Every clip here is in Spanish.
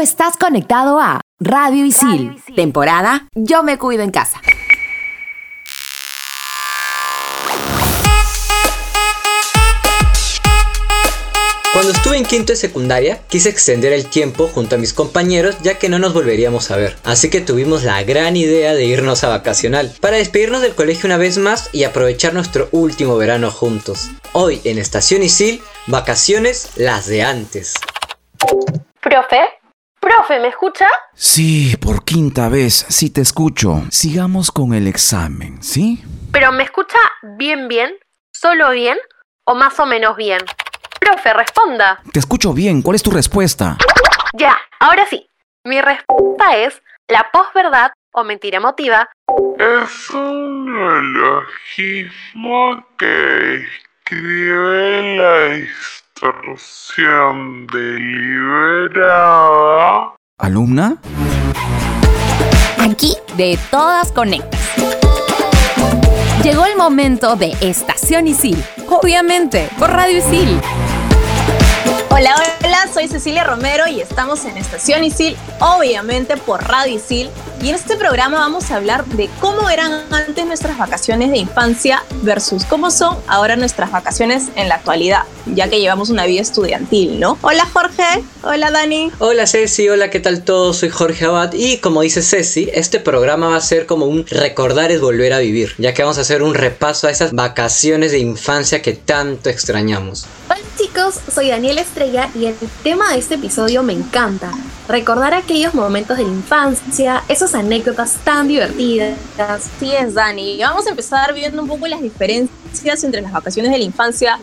estás conectado a Radio Isil, temporada Yo me cuido en casa. Cuando estuve en quinto de secundaria, quise extender el tiempo junto a mis compañeros ya que no nos volveríamos a ver. Así que tuvimos la gran idea de irnos a vacacional, para despedirnos del colegio una vez más y aprovechar nuestro último verano juntos. Hoy en Estación Isil, vacaciones las de antes. ¿Profe? ¿Profe, me escucha? Sí, por quinta vez, sí te escucho. Sigamos con el examen, ¿sí? ¿Pero me escucha bien, bien? ¿Solo bien? ¿O más o menos bien? Profe, responda. Te escucho bien, ¿cuál es tu respuesta? Ya, ahora sí. Mi respuesta es la posverdad o mentira emotiva es un neologismo que describe la deliberada ¿Alumna? Aquí de todas conectas. Llegó el momento de Estación Isil. Obviamente, por Radio Isil. Hola, hola, soy Cecilia Romero y estamos en Estación Isil, obviamente por Radio Isil. Y en este programa vamos a hablar de cómo eran antes nuestras vacaciones de infancia versus cómo son ahora nuestras vacaciones en la actualidad, ya que llevamos una vida estudiantil, ¿no? Hola Jorge, hola Dani. Hola Ceci, hola, ¿qué tal todos? Soy Jorge Abad y como dice Ceci, este programa va a ser como un recordar es volver a vivir, ya que vamos a hacer un repaso a esas vacaciones de infancia que tanto extrañamos. Hola chicos, soy Daniela Estrella y el tema de este episodio me encanta. Recordar aquellos momentos de la infancia, anécdotas tan divertidas. Sí es Dani, vamos a empezar viendo un poco las diferencias entre las vacaciones de la infancia,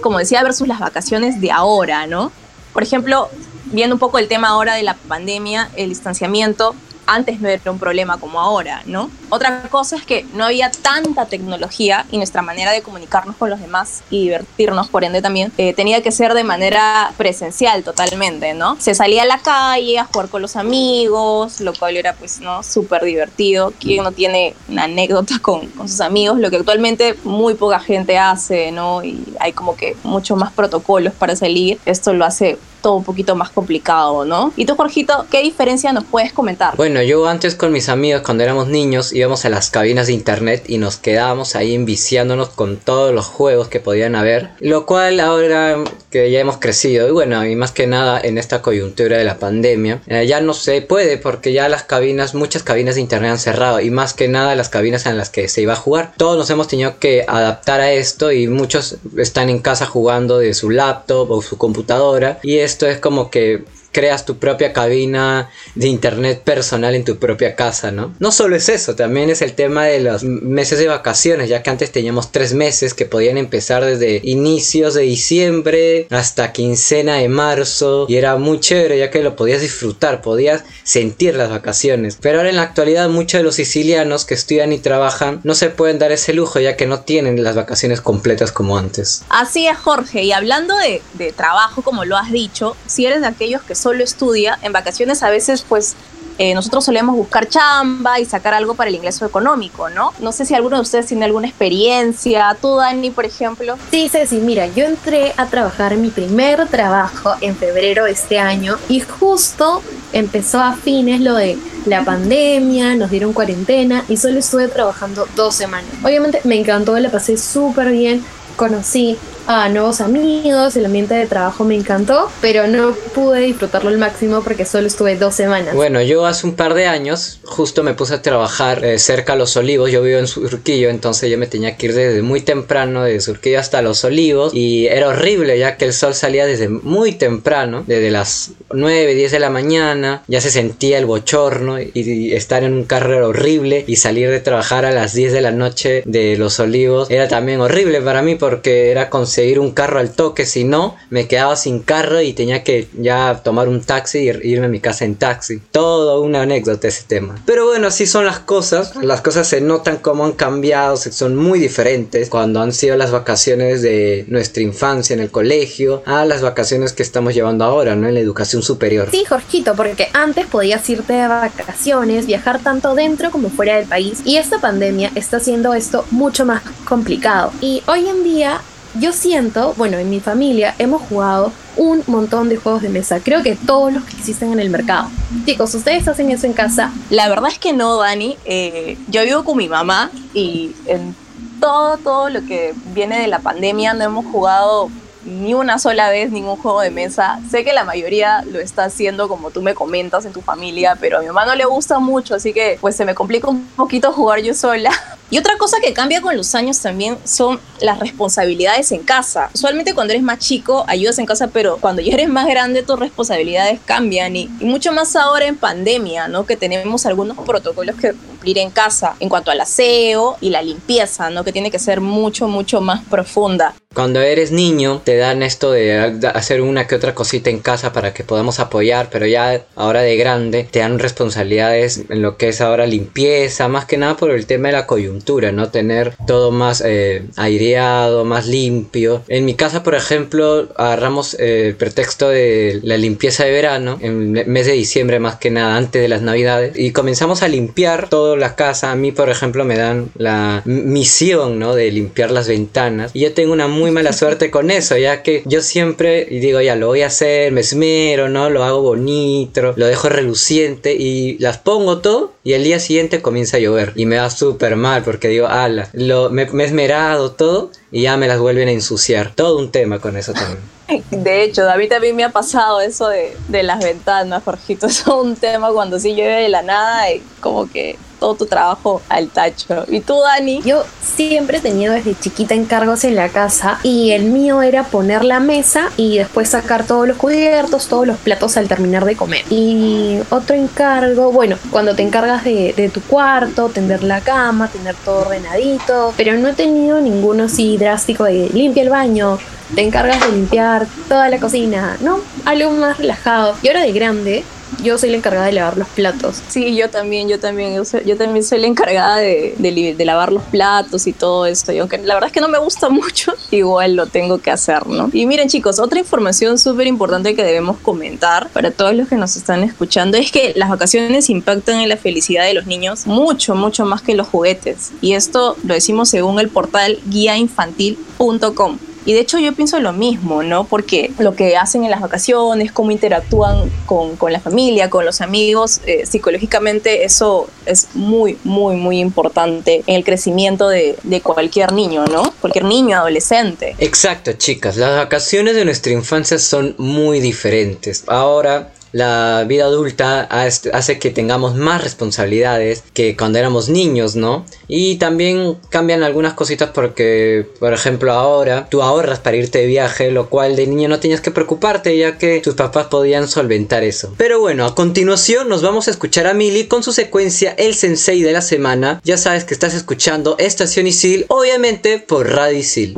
como decía, versus las vacaciones de ahora, ¿no? Por ejemplo, viendo un poco el tema ahora de la pandemia, el distanciamiento, antes no era un problema como ahora, ¿no? Otra cosa es que no había tanta tecnología y nuestra manera de comunicarnos con los demás y divertirnos, por ende también, eh, tenía que ser de manera presencial totalmente, ¿no? Se salía a la calle a jugar con los amigos, lo cual era pues, ¿no? Súper divertido. ¿Quién no tiene una anécdota con, con sus amigos? Lo que actualmente muy poca gente hace, ¿no? Y hay como que muchos más protocolos para salir. Esto lo hace todo un poquito más complicado, ¿no? Y tú, Jorgito, ¿qué diferencia nos puedes comentar? Bueno, yo antes con mis amigos cuando éramos niños íbamos a las cabinas de internet y nos quedábamos ahí enviciándonos con todos los juegos que podían haber, lo cual ahora que ya hemos crecido y bueno, y más que nada en esta coyuntura de la pandemia, eh, ya no se puede porque ya las cabinas, muchas cabinas de internet han cerrado y más que nada las cabinas en las que se iba a jugar. Todos nos hemos tenido que adaptar a esto y muchos están en casa jugando de su laptop o su computadora y esto es como que creas tu propia cabina de internet personal en tu propia casa, ¿no? No solo es eso, también es el tema de los meses de vacaciones, ya que antes teníamos tres meses que podían empezar desde inicios de diciembre hasta quincena de marzo y era muy chévere ya que lo podías disfrutar, podías sentir las vacaciones. Pero ahora en la actualidad muchos de los sicilianos que estudian y trabajan no se pueden dar ese lujo ya que no tienen las vacaciones completas como antes. Así es, Jorge. Y hablando de, trabajo, como lo has dicho, si eres de aquellos que solo estudia, en vacaciones a veces pues eh, nosotros solemos buscar chamba y sacar algo para el ingreso económico, ¿no? No sé si alguno de ustedes tiene alguna experiencia, tú Dani, por ejemplo. Sí, Ceci, mira, yo entré a trabajar mi primer trabajo en febrero de este año y justo empezó a fines lo de la pandemia, nos dieron cuarentena y solo estuve trabajando dos semanas. Obviamente me encantó, la pasé súper bien, conocí a nuevos amigos, el ambiente de trabajo me encantó, pero no pude disfrutarlo al máximo porque solo estuve dos semanas. Bueno, yo hace un par de años justo me puse a trabajar eh, cerca a Los Olivos, yo vivo en Surquillo, entonces yo me tenía que ir desde muy temprano, de Surquillo hasta Los Olivos, y era horrible ya que el sol salía desde muy temprano, desde las 9, 10 de la mañana, ya se sentía el bochorno y, y estar en un carro horrible y salir de trabajar a las 10 de la noche de Los Olivos era también horrible para mí porque era conseguir un carro al toque, si no, me quedaba sin carro y tenía que ya tomar un taxi y irme a mi casa en taxi. Todo una anécdota ese tema. Pero bueno, así son las cosas. Las cosas se notan como han cambiado, son muy diferentes cuando han sido las vacaciones de nuestra infancia en el colegio a las vacaciones que estamos llevando ahora, ¿no? En la educación superior. Sí, Jorgito, porque antes podías irte de vacaciones, viajar tanto dentro como fuera del país y esta pandemia está haciendo esto mucho más complicado. Y hoy en día yo siento, bueno, en mi familia hemos jugado un montón de juegos de mesa. Creo que todos los que existen en el mercado. Chicos, ¿ustedes hacen eso en casa? La verdad es que no, Dani. Eh, yo vivo con mi mamá y en todo, todo lo que viene de la pandemia no hemos jugado ni una sola vez ningún juego de mesa. Sé que la mayoría lo está haciendo como tú me comentas en tu familia, pero a mi mamá no le gusta mucho, así que pues se me complica un poquito jugar yo sola. Y otra cosa que cambia con los años también son las responsabilidades en casa. Usualmente cuando eres más chico ayudas en casa, pero cuando ya eres más grande tus responsabilidades cambian y, y mucho más ahora en pandemia, ¿no? Que tenemos algunos protocolos que cumplir en casa en cuanto al aseo y la limpieza, ¿no? Que tiene que ser mucho, mucho más profunda. Cuando eres niño te dan esto de hacer una que otra cosita en casa para que podamos apoyar, pero ya ahora de grande te dan responsabilidades en lo que es ahora limpieza, más que nada por el tema de la coyuntura, ¿no? Tener todo más eh, aireado, más limpio. En mi casa, por ejemplo, agarramos eh, el pretexto de la limpieza de verano, en el mes de diciembre más que nada, antes de las navidades, y comenzamos a limpiar toda la casa. A mí, por ejemplo, me dan la misión, ¿no? De limpiar las ventanas. Y yo tengo una muy mala suerte con eso, ya que yo siempre digo, ya lo voy a hacer, me esmero, ¿no? Lo hago bonito, lo dejo reluciente y las pongo todo y el día siguiente comienza a llover y me da súper mal porque digo, ala, lo, me, he esmerado todo y ya me las vuelven a ensuciar. Todo un tema con eso también. De hecho, David también me ha pasado eso de, de las ventanas, Jorgito. Es un tema cuando sí llueve de la nada y como que todo tu trabajo al tacho. ¿Y tú, Dani? Yo siempre he tenido desde chiquita encargos en la casa y el mío era poner la mesa y después sacar todos los cubiertos, todos los platos al terminar de comer. Y otro encargo, bueno, cuando te encargas de, tu cuarto, tender la cama, tener todo ordenadito, pero no he tenido ninguno así drástico de limpia el baño, te encargas de limpiar toda la cocina, ¿no? Algo más relajado. Y ahora de grande, yo soy la encargada de lavar los platos. Sí, yo también, yo también, yo, también soy la encargada de lavar los platos y todo esto. Y aunque la verdad es que no me gusta mucho, igual lo tengo que hacer, ¿no? Y miren chicos, otra información súper importante que debemos comentar para todos los que nos están escuchando es que las vacaciones impactan en la felicidad de los niños mucho, mucho más que los juguetes. Y esto lo decimos según el portal guiainfantil.com. Y de hecho yo pienso lo mismo, ¿no? Porque lo que hacen en las vacaciones, cómo interactúan con, con la familia, con los amigos, eh, psicológicamente eso es muy, muy, muy importante en el crecimiento de, de cualquier niño, ¿no? Cualquier niño, adolescente. Exacto, chicas. Las vacaciones de nuestra infancia son muy diferentes. Ahora, la vida adulta hace que tengamos más responsabilidades que cuando éramos niños, ¿no? Y también cambian algunas cositas porque, por ejemplo, ahora tú ahorras para irte de viaje, lo cual de niño no tenías que preocuparte ya que tus papás podían solventar eso. Pero bueno, a continuación nos vamos a escuchar a Mili con su secuencia El Sensei de la semana. Ya sabes que estás escuchando Estación Isil, obviamente por Radio Isil.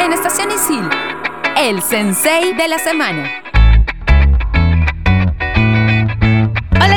En Estación Isil, el sensei de la semana.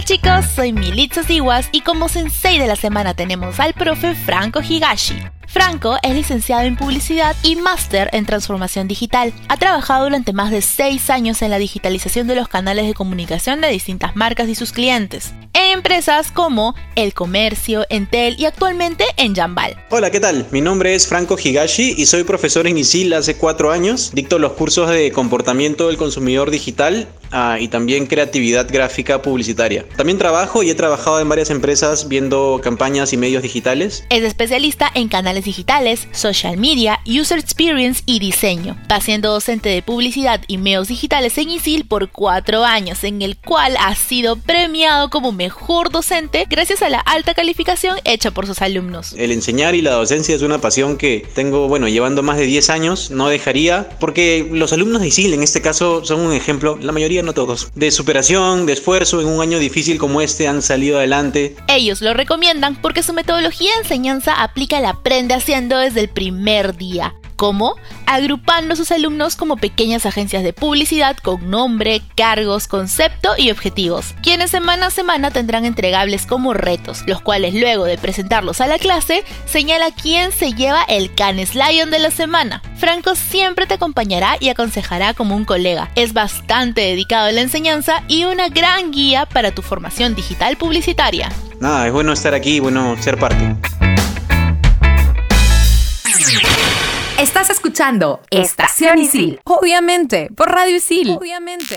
Chicos, soy Militza Siwas y como sensei de la semana tenemos al profe Franco Higashi. Franco es licenciado en publicidad y máster en transformación digital. Ha trabajado durante más de 6 años en la digitalización de los canales de comunicación de distintas marcas y sus clientes, en empresas como El Comercio, Entel y actualmente en Jambal. Hola, ¿qué tal? Mi nombre es Franco Higashi y soy profesor en ISIL hace cuatro años. Dicto los cursos de comportamiento del consumidor digital ah, y también creatividad gráfica publicitaria. También trabajo y he trabajado en varias empresas viendo campañas y medios digitales. Es especialista en canales digitales, social media, user experience y diseño. Va siendo docente de publicidad y medios digitales en ISIL por cuatro años, en el cual ha sido premiado como mejor docente gracias a la alta calificación hecha por sus alumnos. El enseñar y la docencia es una pasión que tengo, bueno, llevando más de 10 años, no dejaría, porque los alumnos de ISIL en este caso son un ejemplo, la mayoría no todos, de superación, de esfuerzo en un año difícil como este han salido adelante. Ellos lo recomiendan porque su metodología de enseñanza aplica el aprende haciendo desde el primer día. ¿Cómo? Agrupando a sus alumnos como pequeñas agencias de publicidad con nombre, cargos, concepto y objetivos, quienes semana a semana tendrán entregables como retos, los cuales luego de presentarlos a la clase, señala quién se lleva el Canes Lion de la semana. Franco siempre te acompañará y aconsejará como un colega. Es bastante dedicado a la enseñanza y una gran guía para tu formación digital publicitaria. Nada, es bueno estar aquí bueno ser parte. Estás escuchando Estación Isil. Obviamente, por Radio Isil. Obviamente.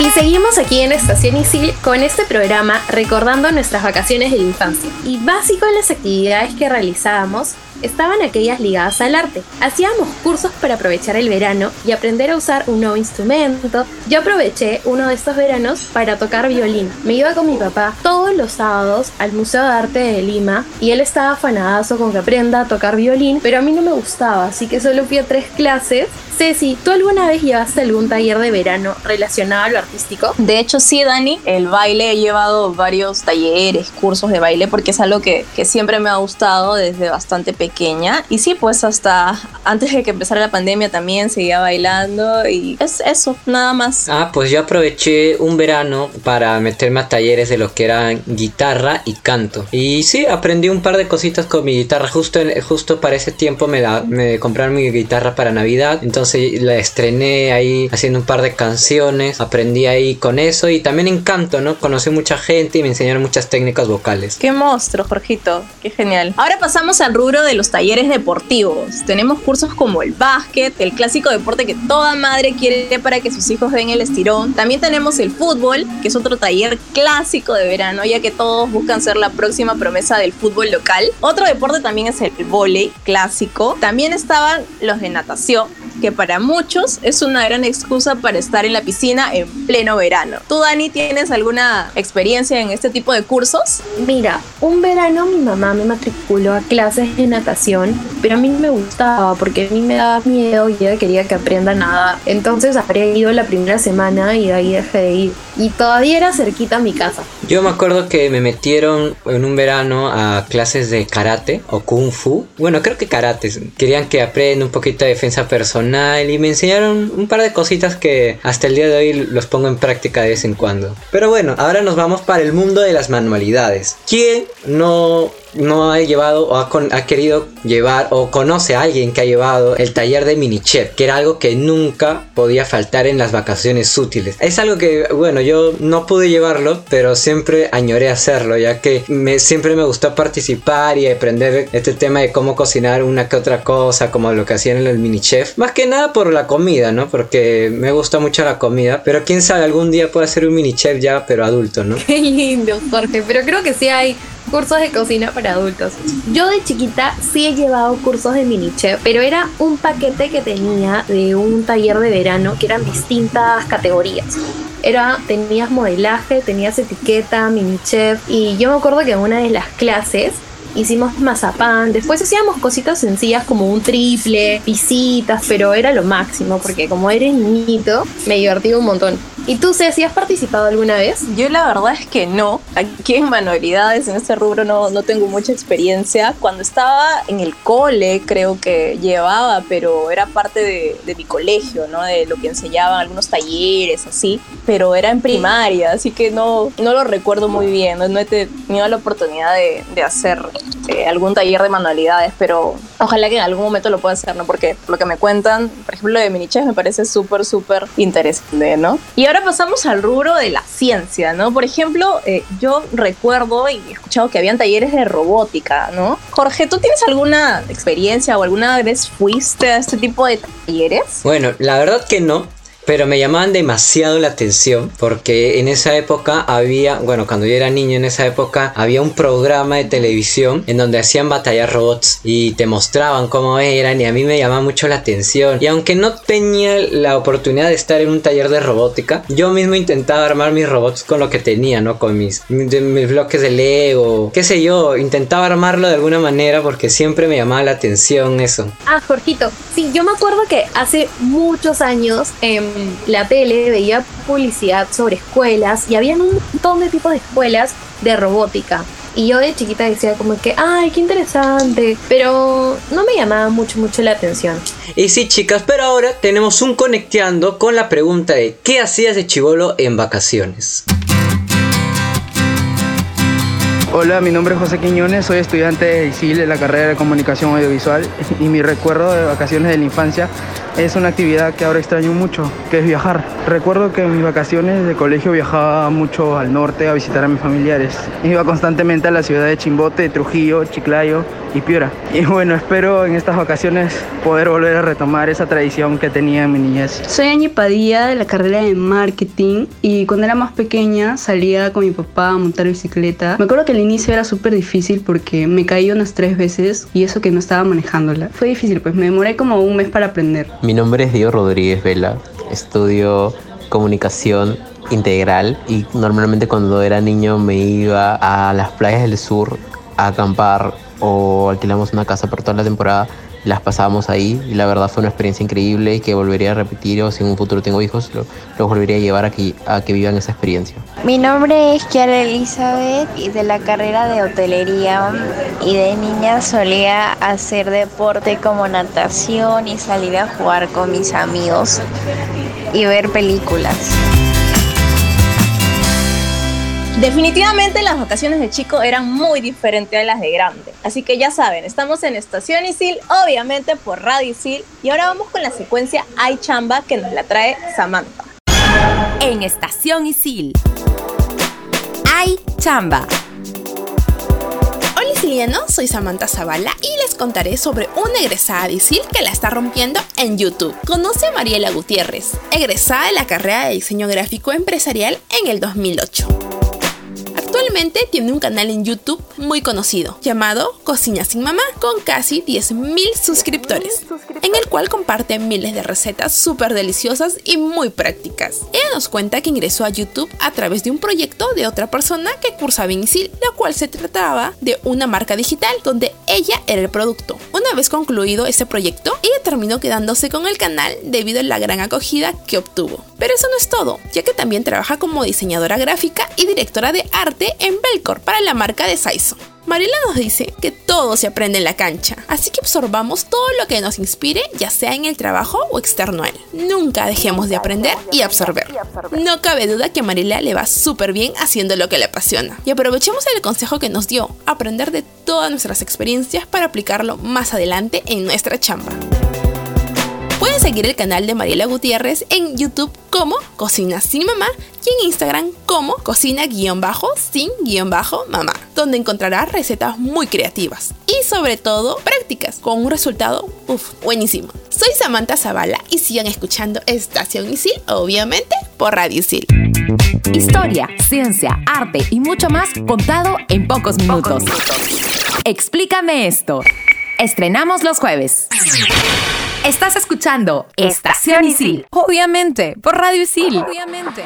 Y seguimos aquí en Estación Isil con este programa recordando nuestras vacaciones de la infancia. Y básico en las actividades que realizábamos estaban aquellas ligadas al arte. Hacíamos cursos para aprovechar el verano y aprender a usar un nuevo instrumento. Yo aproveché uno de estos veranos para tocar violín. Me iba con mi papá todos los sábados al Museo de Arte de Lima y él estaba afanadazo con que aprenda a tocar violín, pero a mí no me gustaba, así que solo fui a tres clases. Ceci, ¿tú alguna vez llevaste algún taller de verano relacionado a lo artístico? De hecho, sí, Dani, el baile he llevado varios talleres, cursos de baile, porque es algo que, que siempre me ha gustado desde bastante pequeña. Y sí, pues hasta antes de que empezara la pandemia también seguía bailando y es eso, nada más. Ah, pues yo aproveché un verano para meterme a talleres de lo que era guitarra y canto. Y sí, aprendí un par de cositas con mi guitarra. Justo, en- justo para ese tiempo me compraron mi guitarra para Navidad. Entonces la estrené ahí haciendo un par de canciones. Aprendí ahí con eso. Y también en canto, ¿no? Conocí mucha gente y me enseñaron muchas técnicas vocales. Qué monstruo, Jorgito. Qué genial. Ahora pasamos al rubro de los talleres deportivos. Tenemos cursos como el básquet, el clásico deporte que toda madre quiere para que sus hijos den el estirón. También tenemos el fútbol, que es otro taller clásico de verano, ya que todos buscan ser la próxima promesa del fútbol local. Otro deporte también es el vóley clásico. También estaban los de natación, que para muchos es una gran excusa para estar en la piscina en pleno verano. ¿Tú, Dani, tienes alguna experiencia en este tipo de cursos? Mira, un verano mi mamá me matriculó a clases de natación, pero a mí no me gustaba porque a mí me daba miedo y ella quería que aprenda a nadar. Entonces habría ido la primera semana y de ahí dejé de ir. Y todavía era cerquita a mi casa. Yo me acuerdo que me metieron en un verano a clases de karate o kung fu. Bueno, creo que karate. Querían que aprenda un poquito de defensa personal y me enseñaron un par de cositas que hasta el día de hoy los pongo en práctica de vez en cuando. Pero bueno, ahora nos vamos para el mundo de las manualidades. ¿Quién no no ha llevado o ha, con- ha querido llevar o conoce a alguien que ha llevado el taller de mini chef, que era algo que nunca podía faltar en las vacaciones útiles. Es algo que, bueno, yo no pude llevarlo, pero siempre añoré hacerlo, ya que siempre me gustó participar y aprender este tema de cómo cocinar una que otra cosa, como lo que hacían en el mini chef. Más que nada por la comida, ¿no? Porque me gusta mucho la comida, pero quién sabe, algún día puedo hacer un mini chef ya, pero adulto, ¿no? Qué lindo, Jorge, pero creo que sí hay cursos de cocina para adultos. Yo de chiquita sí he llevado cursos de mini chef, pero era un paquete que tenía de un taller de verano que eran distintas categorías. Era, tenías modelaje, tenías etiqueta, mini chef, y yo me acuerdo que en una de las clases hicimos mazapán, después hacíamos cositas sencillas como un triple, visitas, pero era lo máximo, porque como eres niñito, me divertí un montón. ¿Y tú, Ceci, has participado alguna vez? Yo la verdad es que no. Aquí en manualidades, en este rubro, no, no tengo mucha experiencia. Cuando estaba en el cole, creo que llevaba, pero era parte de, de mi colegio, ¿no? De lo que enseñaban, algunos talleres, así. Pero era en primaria, así que no, no lo recuerdo muy bien. No, no he tenido la oportunidad de, de hacer eh, algún taller de manualidades, pero ojalá que en algún momento lo pueda hacer, ¿no? Porque por lo que me cuentan, por ejemplo, lo de minichef me parece súper, súper interesante, ¿no? Y ahora pasamos al rubro de la ciencia, ¿no? Por ejemplo, eh, yo recuerdo y he escuchado que habían talleres de robótica, ¿no? Jorge, ¿tú tienes alguna experiencia o alguna vez fuiste a este tipo de talleres? Bueno, la verdad que no. Pero me llamaban demasiado la atención porque en esa época había, bueno, cuando yo era niño en esa época había un programa de televisión en donde hacían batallar robots y te mostraban cómo eran y a mí me llamaba mucho la atención. Y aunque no tenía la oportunidad de estar en un taller de robótica, yo mismo intentaba armar mis robots con lo que tenía, ¿no? Con mis, de- mis bloques de Lego, qué sé yo, intentaba armarlo de alguna manera porque siempre me llamaba la atención eso. Ah, Jorgito. Sí, yo me acuerdo que hace muchos años en la tele veía publicidad sobre escuelas y habían un montón de tipos de escuelas de robótica. Y yo de chiquita decía como que, ay, qué interesante, pero no me llamaba mucho, mucho la atención. Y sí, chicas, pero ahora tenemos un conecteando con la pregunta de ¿qué hacías de chivolo en vacaciones? Hola, mi nombre es José Quiñones, soy estudiante de ISIL de la carrera de Comunicación Audiovisual y mi recuerdo de vacaciones de la infancia es una actividad que ahora extraño mucho, que es viajar. Recuerdo que en mis vacaciones de colegio viajaba mucho al norte a visitar a mis familiares. Iba constantemente a la ciudad de Chimbote, Trujillo, Chiclayo y Piura. Y bueno, espero en estas vacaciones poder volver a retomar esa tradición que tenía en mi niñez. Soy Añi Padilla de la carrera de marketing y cuando era más pequeña salía con mi papá a montar bicicleta. Me acuerdo que al inicio era súper difícil porque me caí unas tres veces y eso que no estaba manejándola. Fue difícil, pues me demoré como un mes para aprender. Mi nombre es Diego Rodríguez Vela, estudio comunicación integral y normalmente cuando era niño me iba a las playas del sur a acampar o alquilamos una casa por toda la temporada las pasábamos ahí y la verdad fue una experiencia increíble y que volvería a repetir o si en un futuro tengo hijos los lo volvería a llevar a que, a que vivan esa experiencia. Mi nombre es Kiara Elizabeth y de la carrera de hotelería y de niña solía hacer deporte como natación y salir a jugar con mis amigos y ver películas. Definitivamente las vacaciones de chico eran muy diferentes a las de grande. Así que ya saben, estamos en Estación Isil, obviamente por Radio Isil. Y ahora vamos con la secuencia Ay Chamba que nos la trae Samantha. En Estación Isil. Ay Chamba. Hola Isilianos, soy Samantha Zavala y les contaré sobre una egresada de ISIL que la está rompiendo en YouTube. Conoce a Mariela Gutiérrez, egresada de la carrera de diseño gráfico empresarial en el 2008. Actualmente tiene un canal en YouTube muy conocido llamado Cocina sin Mamá con casi 10.000 suscriptores, en el cual comparte miles de recetas súper deliciosas y muy prácticas. Ella nos cuenta que ingresó a YouTube a través de un proyecto de otra persona que cursaba en la cual se trataba de una marca digital donde ella era el producto. Una vez concluido ese proyecto, ella terminó quedándose con el canal debido a la gran acogida que obtuvo. Pero eso no es todo, ya que también trabaja como diseñadora gráfica y directora de arte en Belcor para la marca de Saizo. Mariela nos dice que todo se aprende en la cancha, así que absorbamos todo lo que nos inspire, ya sea en el trabajo o externo a él. Nunca dejemos de aprender y absorber. No cabe duda que a Mariela le va súper bien haciendo lo que le apasiona. Y aprovechemos el consejo que nos dio, aprender de todas nuestras experiencias para aplicarlo más adelante en nuestra chamba. Pueden seguir el canal de Mariela Gutiérrez en YouTube como Cocina Sin Mamá y en Instagram como Cocina-Sin-Mamá, donde encontrarás recetas muy creativas y sobre todo prácticas con un resultado uf, buenísimo. Soy Samantha Zavala y sigan escuchando Estación Isil, obviamente por Radio Isil. Historia, ciencia, arte y mucho más contado en pocos minutos. Explícame esto. Estrenamos los jueves. Estás escuchando Estación Isil. Obviamente, por Radio Isil. Obviamente.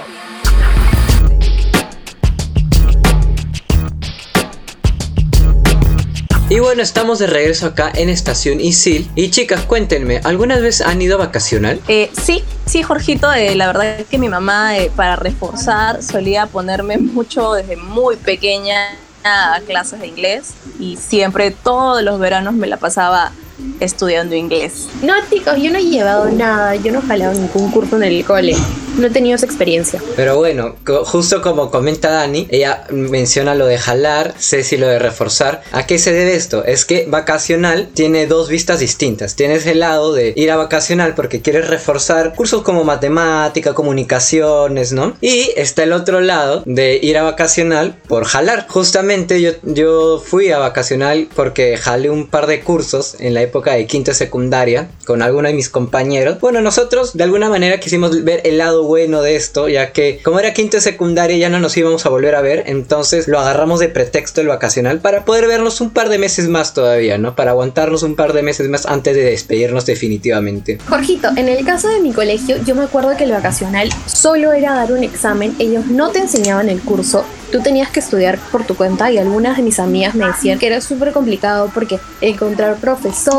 Y bueno, estamos de regreso acá en Estación Isil. Y chicas, cuéntenme, ¿alguna vez han ido a vacacional? Eh, sí, sí, Jorgito, eh, la verdad es que mi mamá, eh, para reforzar, solía ponerme mucho desde muy pequeña a clases de inglés y siempre todos los veranos me la pasaba estudiando inglés. No, chicos, yo no he llevado nada, yo no he jalado ningún curso en el cole. No he tenido esa experiencia. Pero bueno, co- justo como comenta Dani, ella menciona lo de jalar, Ceci lo de reforzar. ¿A qué se debe esto? Es que vacacional tiene dos vistas distintas. Tienes el lado de ir a vacacional porque quieres reforzar cursos como matemática, comunicaciones, ¿no? Y está el otro lado de ir a vacacional por jalar. Justamente yo, yo fui a vacacional porque jalé un par de cursos en la época de quinto secundaria con algunos de mis compañeros. Bueno, nosotros de alguna manera quisimos ver el lado bueno de esto, ya que como era quinto secundaria ya no nos íbamos a volver a ver, entonces lo agarramos de pretexto el vacacional para poder vernos un par de meses más todavía, ¿no? Para aguantarnos un par de meses más antes de despedirnos definitivamente. Jorgito, en el caso de mi colegio, yo me acuerdo que el vacacional solo era dar un examen, ellos no te enseñaban el curso, tú tenías que estudiar por tu cuenta y algunas de mis amigas me decían que era súper complicado porque encontrar profesor,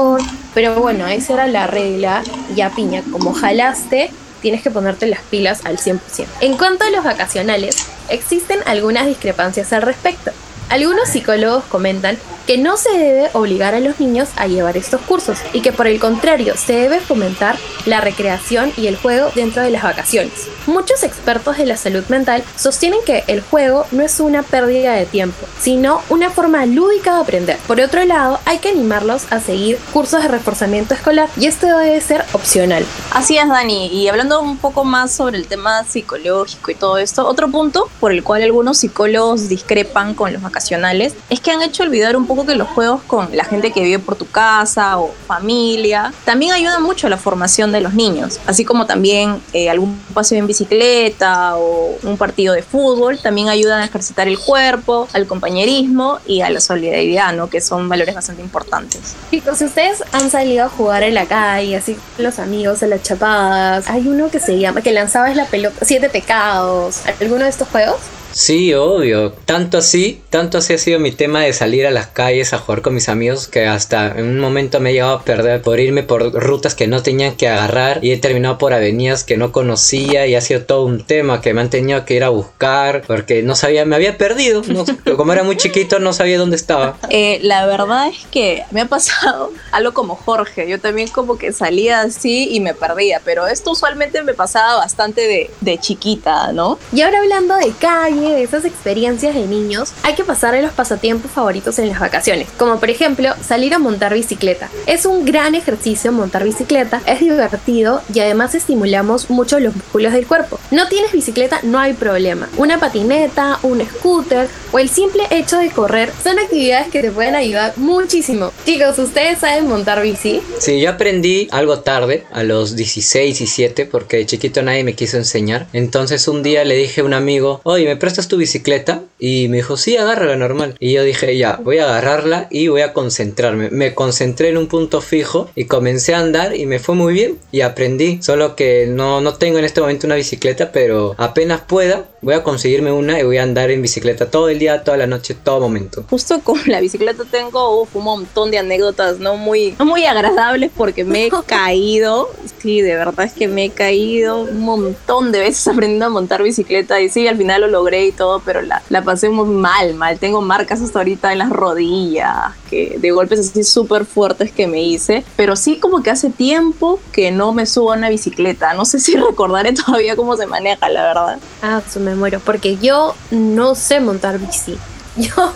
pero bueno, esa era la regla, ya piña, como jalaste, tienes que ponerte las pilas al 100%. En cuanto a los vacacionales, existen algunas discrepancias al respecto. Algunos psicólogos comentan que no se debe obligar a los niños a llevar estos cursos y que por el contrario se debe fomentar la recreación y el juego dentro de las vacaciones. Muchos expertos de la salud mental sostienen que el juego no es una pérdida de tiempo, sino una forma lúdica de aprender. Por otro lado, hay que animarlos a seguir cursos de reforzamiento escolar y esto debe ser opcional. Así es, Dani. Y hablando un poco más sobre el tema psicológico y todo esto, otro punto por el cual algunos psicólogos discrepan con los vacacionales es que han hecho olvidar un poco que los juegos con la gente que vive por tu casa o familia también ayudan mucho a la formación de los niños, así como también eh, algún paseo en bicicleta o un partido de fútbol también ayudan a ejercitar el cuerpo, al compañerismo y a la solidaridad, ¿no? que son valores bastante importantes. Chicos, si ustedes han salido a jugar en la calle, así los amigos en las chapadas, hay uno que se llama, que lanzabas la pelota, siete pecados, ¿alguno de estos juegos? Sí, obvio. Tanto así, tanto así ha sido mi tema de salir a las calles a jugar con mis amigos que hasta en un momento me he llegado a perder por irme por rutas que no tenían que agarrar y he terminado por avenidas que no conocía y ha sido todo un tema que me han tenido que ir a buscar porque no sabía, me había perdido. como era muy chiquito no sabía dónde estaba. Eh, la verdad es que me ha pasado algo como Jorge. Yo también como que salía así y me perdía, pero esto usualmente me pasaba bastante de, de chiquita, ¿no? Y ahora hablando de calle, de esas experiencias de niños, hay que pasar a los pasatiempos favoritos en las vacaciones, como por ejemplo salir a montar bicicleta. Es un gran ejercicio montar bicicleta, es divertido y además estimulamos mucho los músculos del cuerpo. No tienes bicicleta, no hay problema. Una patineta, un scooter o el simple hecho de correr son actividades que te pueden ayudar muchísimo. Chicos, ¿ustedes saben montar bici? Sí, yo aprendí algo tarde, a los 16 y 7, porque de chiquito nadie me quiso enseñar. Entonces un día le dije a un amigo, oye, ¿me prestas tu bicicleta? Y me dijo, sí, agárrala normal. Y yo dije, ya, voy a agarrarla y voy a concentrarme. Me concentré en un punto fijo y comencé a andar y me fue muy bien y aprendí. Solo que no, no tengo en este momento una bicicleta, pero apenas pueda, voy a conseguirme una y voy a andar en bicicleta todo el día, toda la noche, todo momento. Justo con la bicicleta tengo un montón de anécdotas no muy, no muy agradables porque me he caído. Sí, de verdad es que me he caído un montón de veces aprendiendo a montar bicicleta y sí, al final lo logré y todo, pero la, la pasé muy mal, mal. Tengo marcas hasta ahorita en las rodillas, de golpes así súper fuertes que me hice, pero sí como que hace tiempo que no me subo a una bicicleta. No sé si recordaré todavía cómo se maneja, la verdad. Ah, su me muero, porque yo no sé montar bici. Yo,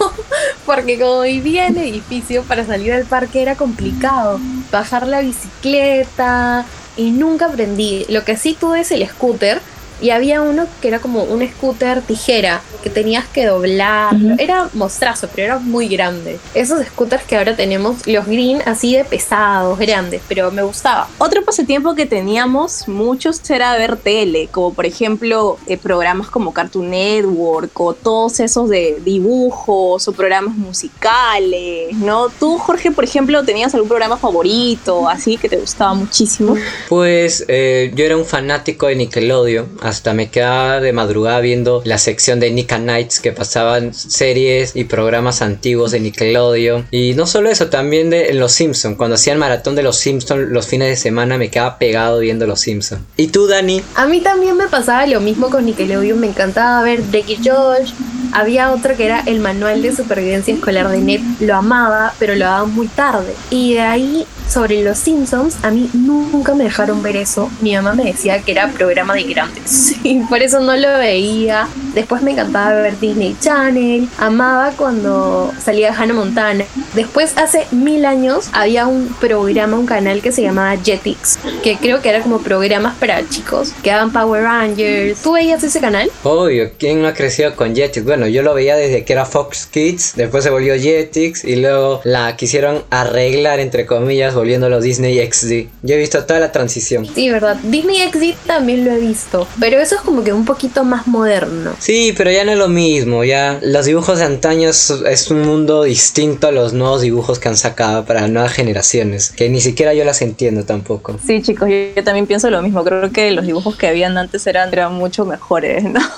porque como vivía en edificio, para salir al parque era complicado. Bajar la bicicleta y nunca aprendí. Lo que sí tuve es el scooter, y había uno que era como un scooter tijera que tenías que doblar. Era mostrazo, pero era muy grande. Esos scooters que ahora tenemos, los green, así de pesados, grandes, pero me gustaba. Otro pasatiempo que teníamos muchos era ver tele, como por ejemplo eh, programas como Cartoon Network o todos esos de dibujos o programas musicales, ¿no? Tú, Jorge, por ejemplo, tenías algún programa favorito, así que te gustaba muchísimo. Pues eh, yo era un fanático de Nickelodeon hasta me quedaba de madrugada viendo la sección de Nika Nights que pasaban series y programas antiguos de Nickelodeon. Y no solo eso, también de Los Simpsons. Cuando hacían maratón de Los Simpsons los fines de semana me quedaba pegado viendo Los Simpsons. ¿Y tú, Dani? A mí también me pasaba lo mismo con Nickelodeon. Me encantaba ver Drake George. Había otro que era el manual de supervivencia escolar de Ned. Lo amaba, pero lo daba muy tarde. Y de ahí sobre los Simpsons, a mí nunca me dejaron ver eso. Mi mamá me decía que era programa de grandes. Y por eso no lo veía. Después me encantaba ver Disney Channel. Amaba cuando salía Hannah Montana. Después, hace mil años, había un programa, un canal que se llamaba Jetix. Que creo que era como programas para chicos. Que daban Power Rangers. ¿Tú veías ese canal? Obvio, ¿quién no ha crecido con Jetix? Bueno, yo lo veía desde que era Fox Kids. Después se volvió Jetix. Y luego la quisieron arreglar, entre comillas, volviéndolo Disney XD. Yo he visto toda la transición. Sí, verdad. Disney XD también lo he visto. Pero eso es como que un poquito más moderno. Sí, pero ya no es lo mismo. Ya los dibujos de antaño es, un mundo distinto a los nuevos dibujos que han sacado para nuevas generaciones. Que ni siquiera yo las entiendo tampoco. Sí, chicos, yo, también pienso lo mismo. Creo que los dibujos que habían antes eran, eran mucho mejores, ¿no?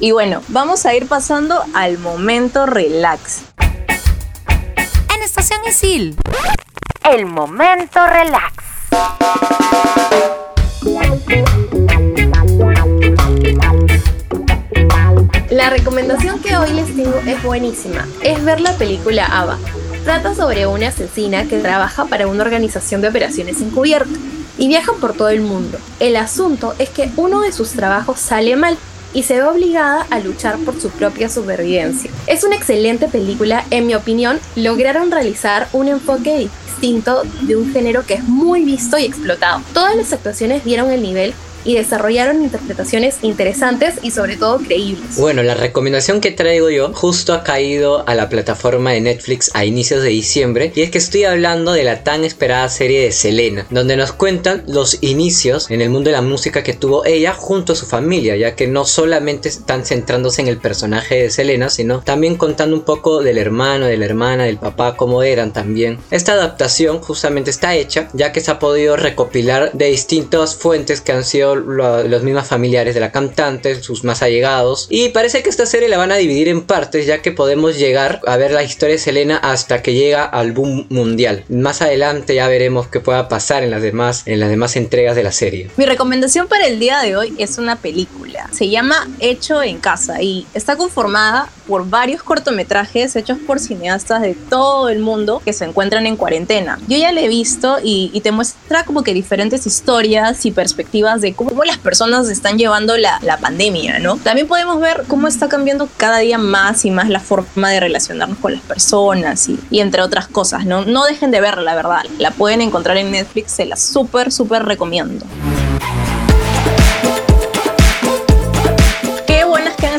Y bueno, vamos a ir pasando al momento relax. En Estación Isil el momento relax. La recomendación que hoy les tengo es buenísima. Es ver la película Ava. Trata sobre una asesina que trabaja para una organización de operaciones encubierta y viaja por todo el mundo. El asunto es que uno de sus trabajos sale mal y se ve obligada a luchar por su propia supervivencia. Es una excelente película, en mi opinión, lograron realizar un enfoque distinto de un género que es muy visto y explotado. Todas las actuaciones dieron el nivel y desarrollaron interpretaciones interesantes y sobre todo creíbles. Bueno, la recomendación que traigo yo justo ha caído a la plataforma de Netflix a inicios de diciembre y es que estoy hablando de la tan esperada serie de Selena, donde nos cuentan los inicios en el mundo de la música que tuvo ella junto a su familia, ya que no solamente están centrándose en el personaje de Selena, sino también contando un poco del hermano, de la hermana, del papá, cómo eran también. Esta adaptación justamente está hecha ya que se ha podido recopilar de distintas fuentes que han sido los mismos familiares de la cantante, sus más allegados. Y parece que esta serie la van a dividir en partes, ya que podemos llegar a ver la historia de Selena hasta que llega al boom mundial. Más adelante ya veremos qué pueda pasar en las demás, en las demás entregas de la serie. Mi recomendación para el día de hoy es una película. Se llama Hecho en Casa y está conformada por varios cortometrajes hechos por cineastas de todo el mundo que se encuentran en cuarentena. Yo ya la he visto y, te muestra como que diferentes historias y perspectivas de cómo cómo las personas están llevando la, la pandemia, ¿no? También podemos ver cómo está cambiando cada día más y más la forma de relacionarnos con las personas y, y entre otras cosas, ¿no? No dejen de verla, la verdad. La pueden encontrar en Netflix, se la súper, súper recomiendo.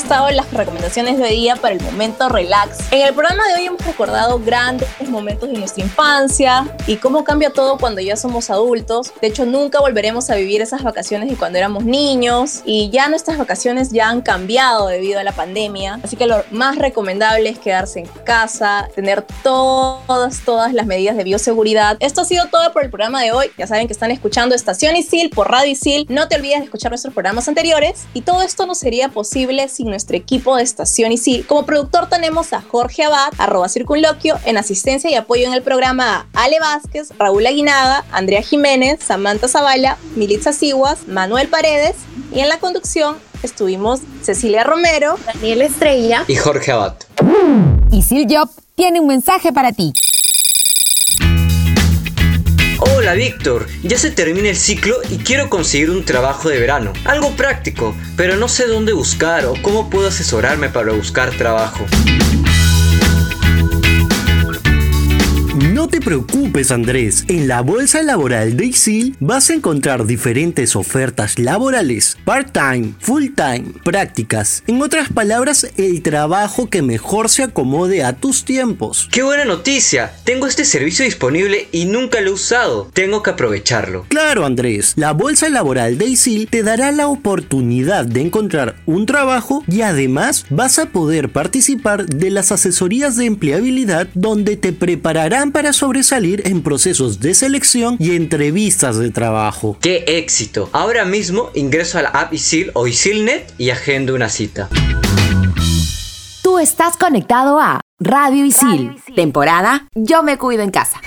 Estado las recomendaciones de hoy día para el momento relax. En el programa de hoy hemos recordado grandes momentos de nuestra infancia y cómo cambia todo cuando ya somos adultos. De hecho, nunca volveremos a vivir esas vacaciones de cuando éramos niños y ya nuestras vacaciones ya han cambiado debido a la pandemia. Así que lo más recomendable es quedarse en casa, tener todas, todas las medidas de bioseguridad. Esto ha sido todo por el programa de hoy. Ya saben que están escuchando Estación Isil por Radio Isil. No te olvides de escuchar nuestros programas anteriores y todo esto no sería posible sin nuestro equipo de Estación Isil. Como productor tenemos a Jorge Abad, arroba circunloquio, en asistencia y apoyo en el programa Ale Vázquez, Raúl Aguinaga, Andrea Jiménez, Samantha Zavala, Militza Siguas, Manuel Paredes y en la conducción estuvimos Cecilia Romero, Daniel Estrella y Jorge Abad. Isil Job tiene un mensaje para ti. Hola Víctor, ya se termina el ciclo y quiero conseguir un trabajo de verano. Algo práctico, pero no sé dónde buscar o cómo puedo asesorarme para buscar trabajo. No te preocupes Andrés, en la bolsa laboral de ISIL vas a encontrar diferentes ofertas laborales, part-time, full-time, prácticas, en otras palabras, el trabajo que mejor se acomode a tus tiempos. ¡Qué buena noticia! Tengo este servicio disponible y nunca lo he usado, tengo que aprovecharlo. Claro Andrés, la bolsa laboral de ISIL te dará la oportunidad de encontrar un trabajo y además vas a poder participar de las asesorías de empleabilidad donde te prepararán para sobresalir en procesos de selección y entrevistas de trabajo. ¡Qué éxito! Ahora mismo ingreso a la app ISIL o ISILNet y agendo una cita. Tú estás conectado a Radio Isil, temporada Yo me cuido en casa.